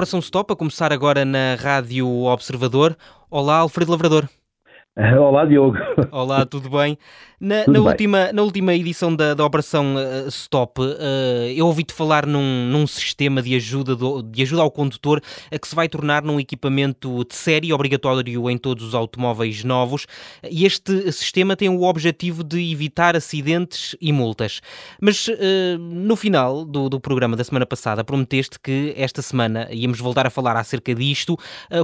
Operação Stop a começar agora na Rádio Observador. Olá, Alfredo Lavrador. Olá, Diogo. Olá, tudo bem? Na, na última, na última edição da, da Operação uh, Stop, uh, eu ouvi-te falar num, num sistema de ajuda, do, de ajuda ao condutor uh, que se vai tornar num equipamento de série obrigatório em todos os automóveis novos e este sistema tem o objetivo de evitar acidentes e multas. Mas no final do, do programa da semana passada prometeste que esta semana íamos voltar a falar acerca disto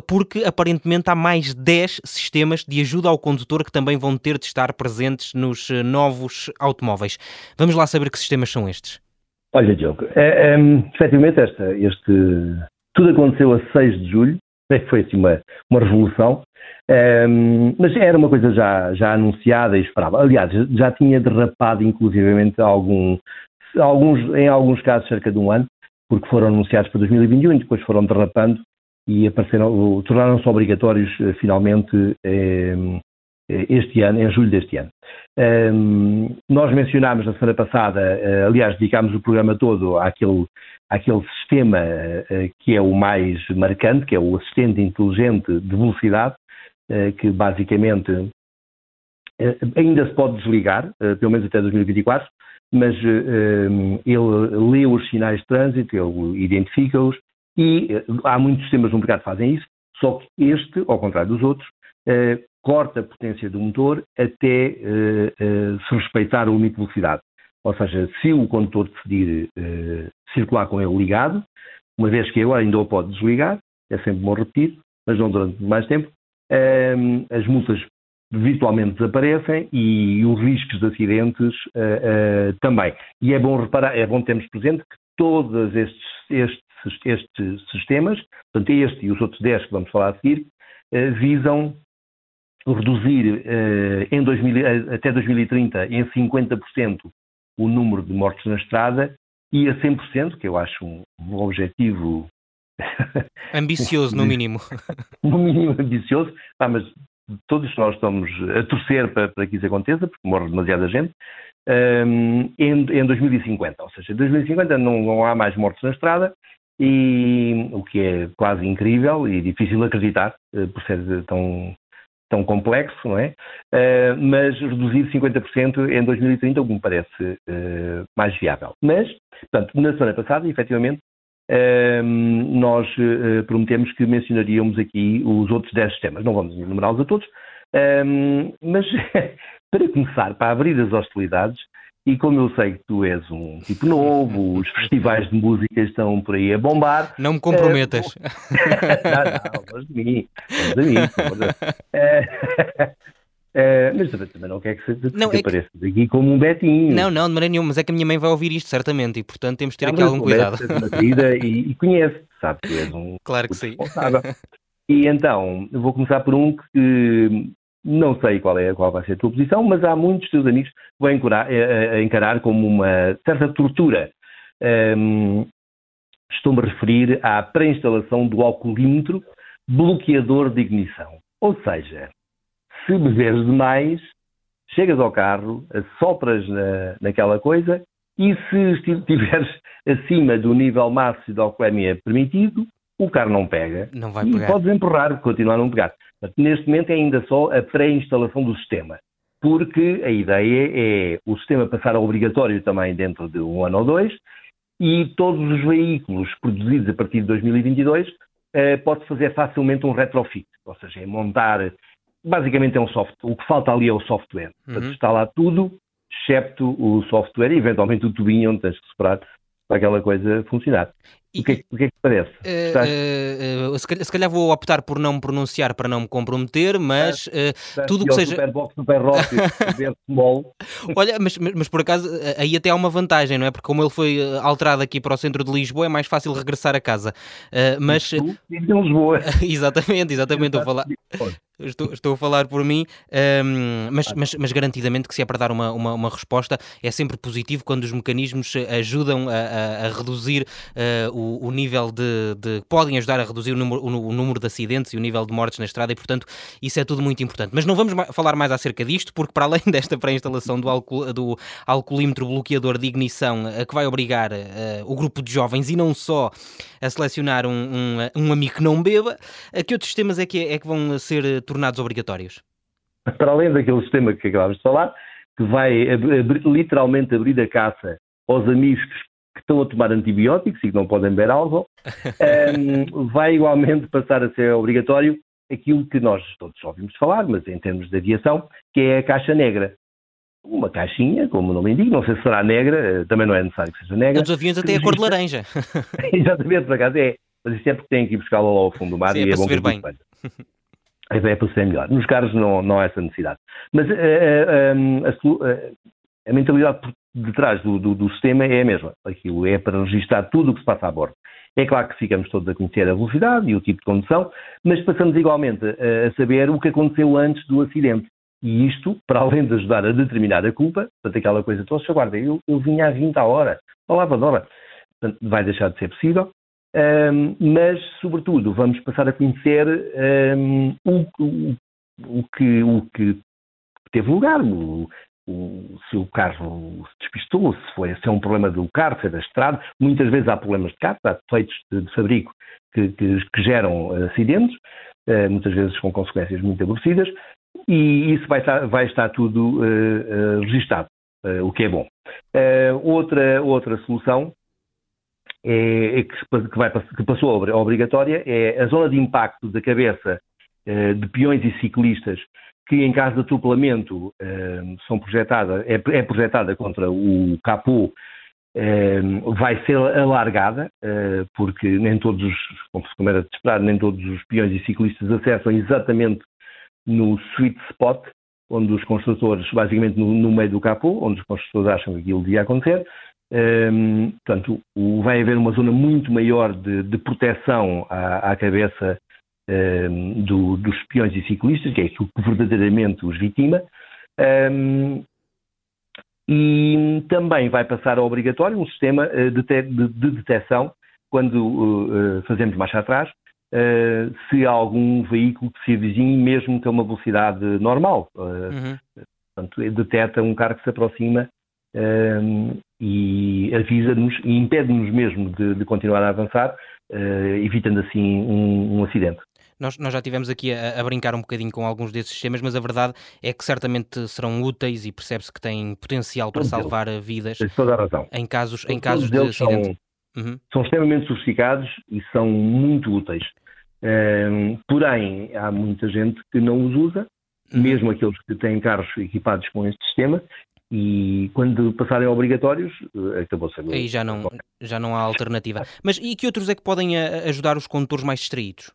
porque aparentemente há mais 10 sistemas de ajuda ao condutor que também vão ter de estar presentes no nos eh, novos automóveis. Vamos lá saber que sistemas são estes. Olha, Diogo, é, é, efetivamente esta, este, tudo aconteceu a 6 de julho, foi assim uma, uma revolução, é, mas era uma coisa já, já anunciada e esperava. Aliás, já tinha derrapado inclusivamente algum, alguns, em alguns casos cerca de um ano, porque foram anunciados para 2021 e depois foram derrapando e apareceram, tornaram-se obrigatórios eh, finalmente eh, este ano, em julho deste ano. Um, nós mencionámos na semana passada, uh, aliás, dedicámos o programa todo àquele, àquele sistema uh, que é o mais marcante, que é o assistente inteligente de velocidade, uh, que basicamente ainda se pode desligar, pelo menos até 2024, mas ele lê os sinais de trânsito, ele identifica-os e há muitos sistemas no mercado que fazem isso, só que este, ao contrário dos outros, corta a potência do motor até uh, uh, se respeitar o limite de velocidade. Ou seja, se o condutor decidir uh, circular com ele ligado, uma vez que agora ainda o pode desligar, é sempre bom repetir, mas não durante mais tempo, as multas virtualmente desaparecem e os riscos de acidentes também. E é bom reparar, é bom termos presente que todos estes, estes, estes sistemas, portanto este e os outros 10 que vamos falar a seguir, visam reduzir eh, em 2000, eh, até 2030 em 50% o número de mortes na estrada e a 100%, que eu acho um, um objetivo ambicioso no mínimo. no mínimo ambicioso, ah, mas todos nós estamos a torcer para, para que isso aconteça, porque morre demasiada gente, um, em, em 2050. Ou seja, em 2050 não, não há mais mortes na estrada, e o que é quase incrível e difícil acreditar, eh, por ser tão, tão complexo, não é? Uh, mas reduzir 50% em 2030, o que me parece uh, mais viável. Mas, portanto, na semana passada, efetivamente, uh, nós prometemos que mencionaríamos aqui os outros 10 sistemas. Não vamos enumerá-los a todos, mas para começar, para abrir as hostilidades, e como eu sei que tu és um tipo novo, os festivais de música estão por aí a bombar. Não me comprometas. Uh, não, não, mas de mim. Mas de mim. Uh, uh, mas também, também não quer que, se, não, que é apareças que... aqui como um betinho. Não, não, de maneira nenhuma, mas é que a minha mãe vai ouvir isto certamente e portanto temos de ter não, aqui algum cuidado. Vida e, e conhece, sabe que és um. Claro que sim. E então, eu vou começar por um que não sei qual, é, qual vai ser a tua posição, mas há muitos teus amigos que vão encarar, a encarar como uma certa tortura. Um, Estou-me a referir à pré-instalação do alcoolímetro bloqueador de ignição. Ou seja, se beberes demais, chegas ao carro, sopras na, naquela coisa e se estiveres acima do nível máximo de alcoolemia permitido, o carro não pega. Não vai pegar. E podes empurrar, continuar a não pegar. Neste momento é ainda só a pré-instalação do sistema, porque a ideia é o sistema passar a obrigatório também dentro de um ano ou dois e todos os veículos produzidos a partir de 2022 eh, pode fazer facilmente um retrofit, ou seja, é montar, basicamente é um software, o que falta ali é o software, uhum. portanto está lá tudo, excepto o software e eventualmente o tubinho onde tens que superar para aquela coisa funcionar. E, o, que é, o que é que te parece? Uh, uh, se, calhar, se, calhar, vou optar por não me pronunciar para não me comprometer, mas uh, tudo que seja. Superbox, small. Olha, mas, mas, mas, por acaso aí até há uma vantagem, não é? Porque como ele foi alterado aqui para o centro de Lisboa, é mais fácil regressar a casa. mas. Em Lisboa. exatamente, exatamente. Estou a falar. Estou, estou, a falar por mim, um, mas, mas, mas, garantidamente que se é para dar uma, uma, uma, resposta, é sempre positivo quando os mecanismos ajudam a, a, a reduzir uh, o, nível de, de, podem ajudar a reduzir o número, o, o, número de acidentes e o nível de mortes na estrada e, portanto, isso é tudo muito importante. Mas não vamos falar mais acerca disto, porque para além desta pré-instalação do, do alcoolímetro bloqueador de ignição, a que vai obrigar uh, o grupo de jovens e não só a selecionar um, um, um amigo que não beba, a que outros sistemas é que, é que vão ser tornados obrigatórios? Para além daquele sistema que acabámos de falar, que vai abrir, literalmente abrir a caça aos amigos que estão a tomar antibióticos e que não podem beber álcool, um, vai igualmente passar a ser obrigatório aquilo que nós todos ouvimos falar, mas em termos de aviação, que é a caixa negra. Uma caixinha, como o nome indica, não sei se será negra, eh, também não é necessário que seja negra. Os aviões até a cor de laranja. Exatamente, por acaso é. Mas isso é porque têm que ir buscá-la lá ao fundo do mar Sim, e é, é bom que bem. A ideia é para ser melhor. Nos carros não, não há essa necessidade. Mas uh, uh, a, a, mentalidade detrás do, do, do, sistema é a mesma. Aquilo é para registrar tudo o que se passa a bordo. É claro que ficamos todos a conhecer a velocidade e o tipo de condução, mas passamos igualmente a, a saber o que aconteceu antes do acidente. E isto, para além de ajudar a determinar a culpa, portanto, aquela coisa toda, aguarda, eu, eu vinha a 20 a hora, palavra de hora, portanto, vai deixar de ser possível. Um, mas, sobretudo, vamos passar a conhecer um, o, o, o, que, o que teve lugar, o, o, se o carro se despistou, se, foi, se é um problema do carro, se é da estrada. Muitas vezes há problemas de carro, há defeitos de, de fabrico que, que, que, geram acidentes, uh, muitas vezes com consequências muito aborrecidas, e isso vai estar, vai estar tudo uh, uh, registado, o que é bom. outra, outra solução é, é que, que, vai, que, passou a obrigatória é a zona de impacto da cabeça eh, de peões e ciclistas que em caso de atropelamento eh, são projetada, é, é, projetada contra o capô eh, vai ser alargada, porque nem todos os, como era de esperar, nem todos os peões e ciclistas acessam exatamente no sweet spot, onde os construtores, basicamente no, no meio do capô, onde os construtores acham que aquilo devia acontecer, um, portanto, vai haver uma zona muito maior de, de proteção à, à cabeça um, do, dos peões e ciclistas, que é aquilo que verdadeiramente os vitima. Um, e também vai passar a obrigatório um sistema eh, de, de, de detecção quando uh, fazemos marcha atrás, uh, se há algum veículo que se avizinhe, mesmo que a uma velocidade normal. Uh, uhum. Portanto, detecta um carro que se aproxima um, e avisa-nos e impede-nos mesmo de, de, continuar a avançar, evitando assim um, um acidente. Nós, nós, já tivemos aqui a, a, brincar um bocadinho com alguns desses sistemas, mas a verdade é que certamente serão úteis e percebe-se que têm potencial para salvar vidas toda a razão. em casos, em casos de acidente. São, uhum. são extremamente sofisticados e são muito úteis. Um, porém, há muita gente que não os usa, uhum. mesmo aqueles que têm carros equipados com este sistema, e quando passarem obrigatórios, eh, acabou sendo. Aí já não, já não há alternativa. Mas e que outros é que podem eh, ajudar os condutores mais distraídos?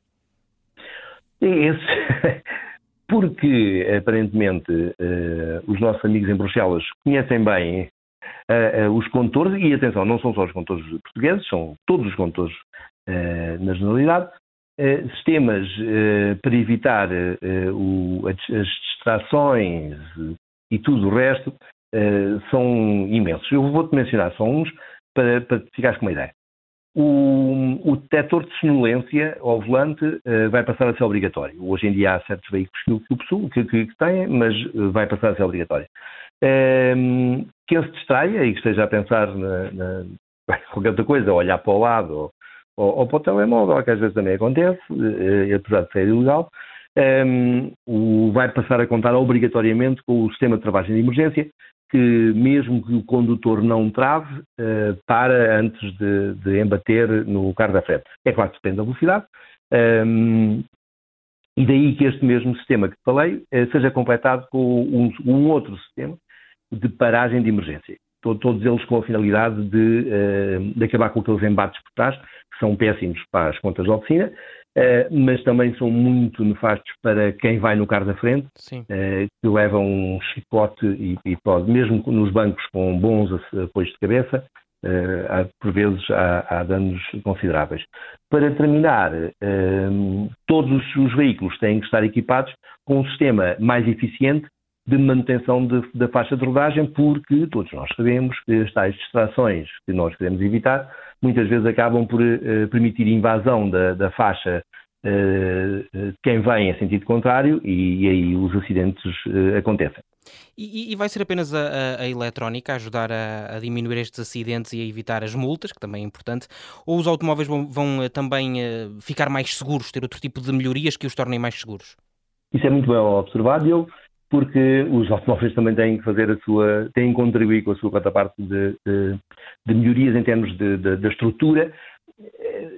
Esse, porque aparentemente uh, os nossos amigos em Bruxelas conhecem bem uh, uh, os condutores, e atenção, não são só os condutores portugueses, são todos os condutores na generalidade, sistemas para evitar o, as, distrações e tudo o resto são imensos. Eu vou-te mencionar só uns para, para ficares com uma ideia. O, o detector de sonolência ao volante uh, vai passar a ser obrigatório. Hoje em dia há certos veículos que, que, que, que têm, mas uh, vai passar a ser obrigatório. Um, quem se distraia e que esteja a pensar na, na qualquer outra coisa, olhar para o lado ou, ou, ou, para o telemóvel, que às vezes também acontece, uh, apesar de ser ilegal, um, o, vai passar a contar obrigatoriamente com o sistema de travagem de emergência, que mesmo que o condutor não trave, uh, para antes de, de, embater no carro da frente. É claro que depende da velocidade. Um, e daí que este mesmo sistema que falei uh, seja completado com um, um, outro sistema de paragem de emergência. Todos eles com a finalidade de, uh, de acabar com aqueles embates por trás, que são péssimos para as contas de oficina, mas também são muito nefastos para quem vai no carro da frente, uh, que leva um chicote e, e, pode, mesmo nos bancos com bons apoios de cabeça, uh, há, por vezes há, há, danos consideráveis. Para terminar, todos os veículos têm que estar equipados com um sistema mais eficiente de manutenção de, da faixa de rodagem, porque todos nós sabemos que as tais distrações que nós queremos evitar muitas vezes acabam por uh, permitir invasão da, da faixa uh, quem vem em sentido contrário e, e aí os acidentes uh, acontecem. E, e, vai ser apenas a, a, a eletrónica a ajudar a, a, diminuir estes acidentes e a evitar as multas, que também é importante, ou os automóveis vão, vão também ficar mais seguros, ter outro tipo de melhorias que os tornem mais seguros? Isso é muito bem observado, eu porque os automóveis também têm que fazer a sua, têm que contribuir com a sua parte de, de, de melhorias em termos de, de, estrutura,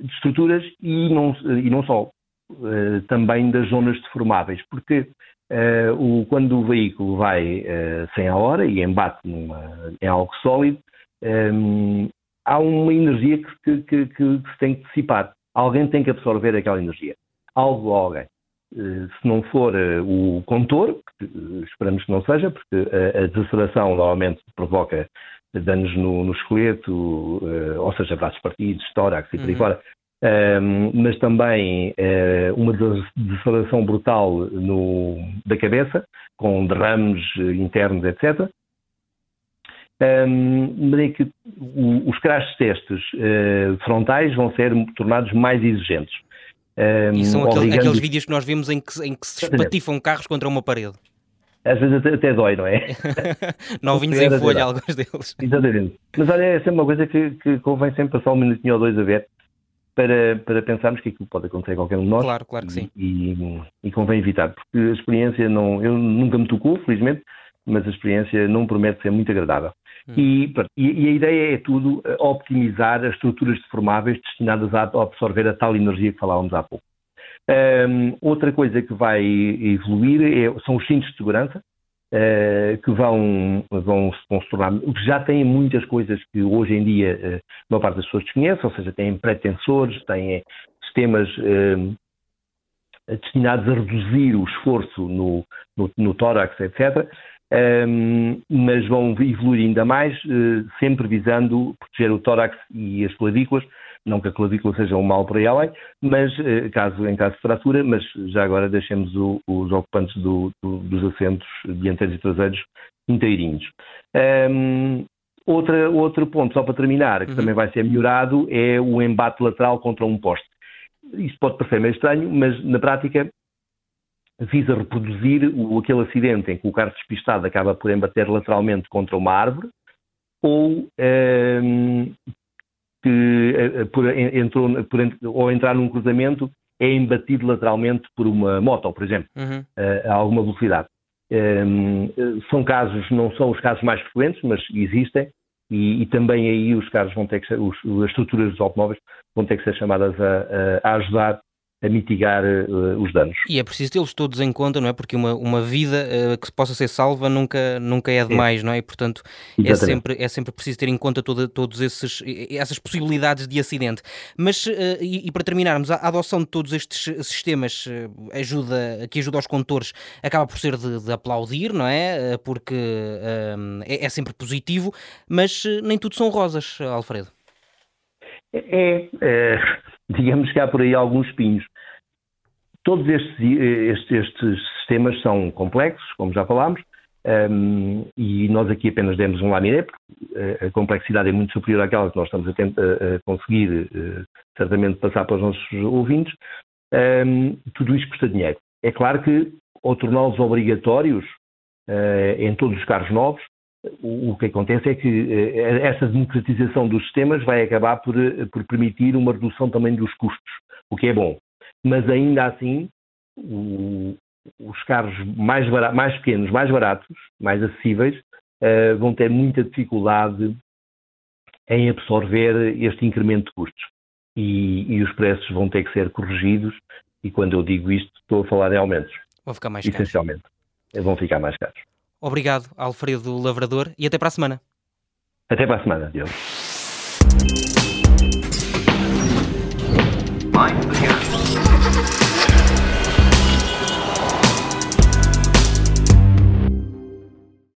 de estruturas e não, e não só, eh, também das zonas deformáveis, porque uh, o, quando o veículo vai uh, sem a hora e embate numa, em algo sólido, um, há uma energia que, que, que, que se tem que dissipar. Alguém tem que absorver aquela energia. Algo ou alguém. Eh, se não for eh, o contor, que eh, esperamos que não seja, porque a, desaceleração normalmente provoca danos no, no esqueleto, ou seja, braços partidos, tórax e por aí uhum. fora, um, mas também uh, uma desaceleração brutal no, da cabeça, com derrames internos, etc. Um, de que os crash testes uh, frontais vão ser tornados mais exigentes. Um, e são aquele, aqueles vídeos que nós vimos em que, em que se espatifam carros contra uma parede. Às vezes até, até dói, não é? Novinhos em folha, alguns deles. Exatamente. Mas olha, é sempre uma coisa que, que convém sempre passar um minutinho ou dois a ver para, para pensarmos que aquilo pode acontecer a qualquer um de nós. Claro, claro que sim. E, e, e convém evitar, porque a experiência não. Eu nunca me tocou, felizmente, mas a experiência não promete ser muito agradável. Hum. E, e, a ideia é tudo eh, optimizar as estruturas deformáveis destinadas a absorver a tal energia que falávamos há pouco. Um, outra coisa que vai evoluir é, são os cintos de segurança, uh, que vão, vão, vão, se tornar. Já têm muitas coisas que hoje em dia uh, a maior parte das pessoas desconhece, ou seja, têm pretensores, têm sistemas uh, destinados a reduzir o esforço no, no, no tórax, etc um, mas vão evoluir ainda mais, uh, sempre visando proteger o tórax e as clavículas, não que a clavícula seja um mal para ela, mas uh, caso, em caso de fratura, mas já agora deixemos o, os ocupantes do, do, dos assentos dianteiros e traseiros inteirinhos. Um, outra, outro ponto, só para terminar, que uhum. também vai ser melhorado, é o embate lateral contra um poste. Isto pode parecer meio estranho, mas na prática visa reproduzir o, aquele acidente em que o carro despistado acaba por embater lateralmente contra uma árvore ou um, ehm, que eh, por, entrou, por, ou entrar num cruzamento é embatido lateralmente por uma moto, por exemplo, uhum. Eh, a alguma velocidade. Um, ehm, são casos, não são os casos mais frequentes, mas existem, e, e, também aí os carros vão ter que ser, os, as estruturas dos automóveis vão ter que ser chamadas a, a ajudar a mitigar uh, os danos. E é preciso tê-los todos em conta, não é? Porque uma, uma vida uh, que possa ser salva nunca, nunca é demais, é. não é? E, portanto, é sempre, é sempre preciso ter em conta toda, todos esses essas possibilidades de acidente. Mas, uh, e, e, para terminarmos, a, adoção de todos estes sistemas ajuda, que ajuda aos condutores acaba por ser de, de aplaudir, não é? Porque é, é sempre positivo, mas nem tudo são rosas, Alfredo. É, é, digamos que há por aí alguns espinhos. Todos estes, estes, estes sistemas são complexos, como já falámos, um, e nós aqui apenas demos um lamiré, porque a complexidade é muito superior àquela que nós estamos a, tentar, a conseguir uh, certamente passar para os nossos ouvintes. Um, tudo isto custa dinheiro. É claro que, ao torná-los obrigatórios uh, em todos os carros novos, o que acontece é que uh, essa democratização dos sistemas vai acabar por, por permitir uma redução também dos custos, o que é bom mas ainda assim o, os carros mais, barato, mais pequenos, mais baratos, mais acessíveis, uh, vão ter muita dificuldade em absorver este incremento de custos. E, e, os preços vão ter que ser corrigidos, e quando eu digo isto, estou a falar em aumentos. Vão ficar mais caros. Essencialmente. Vão ficar mais caros. Obrigado, Alfredo Lavrador, e até para a semana. Até para a semana, Diogo.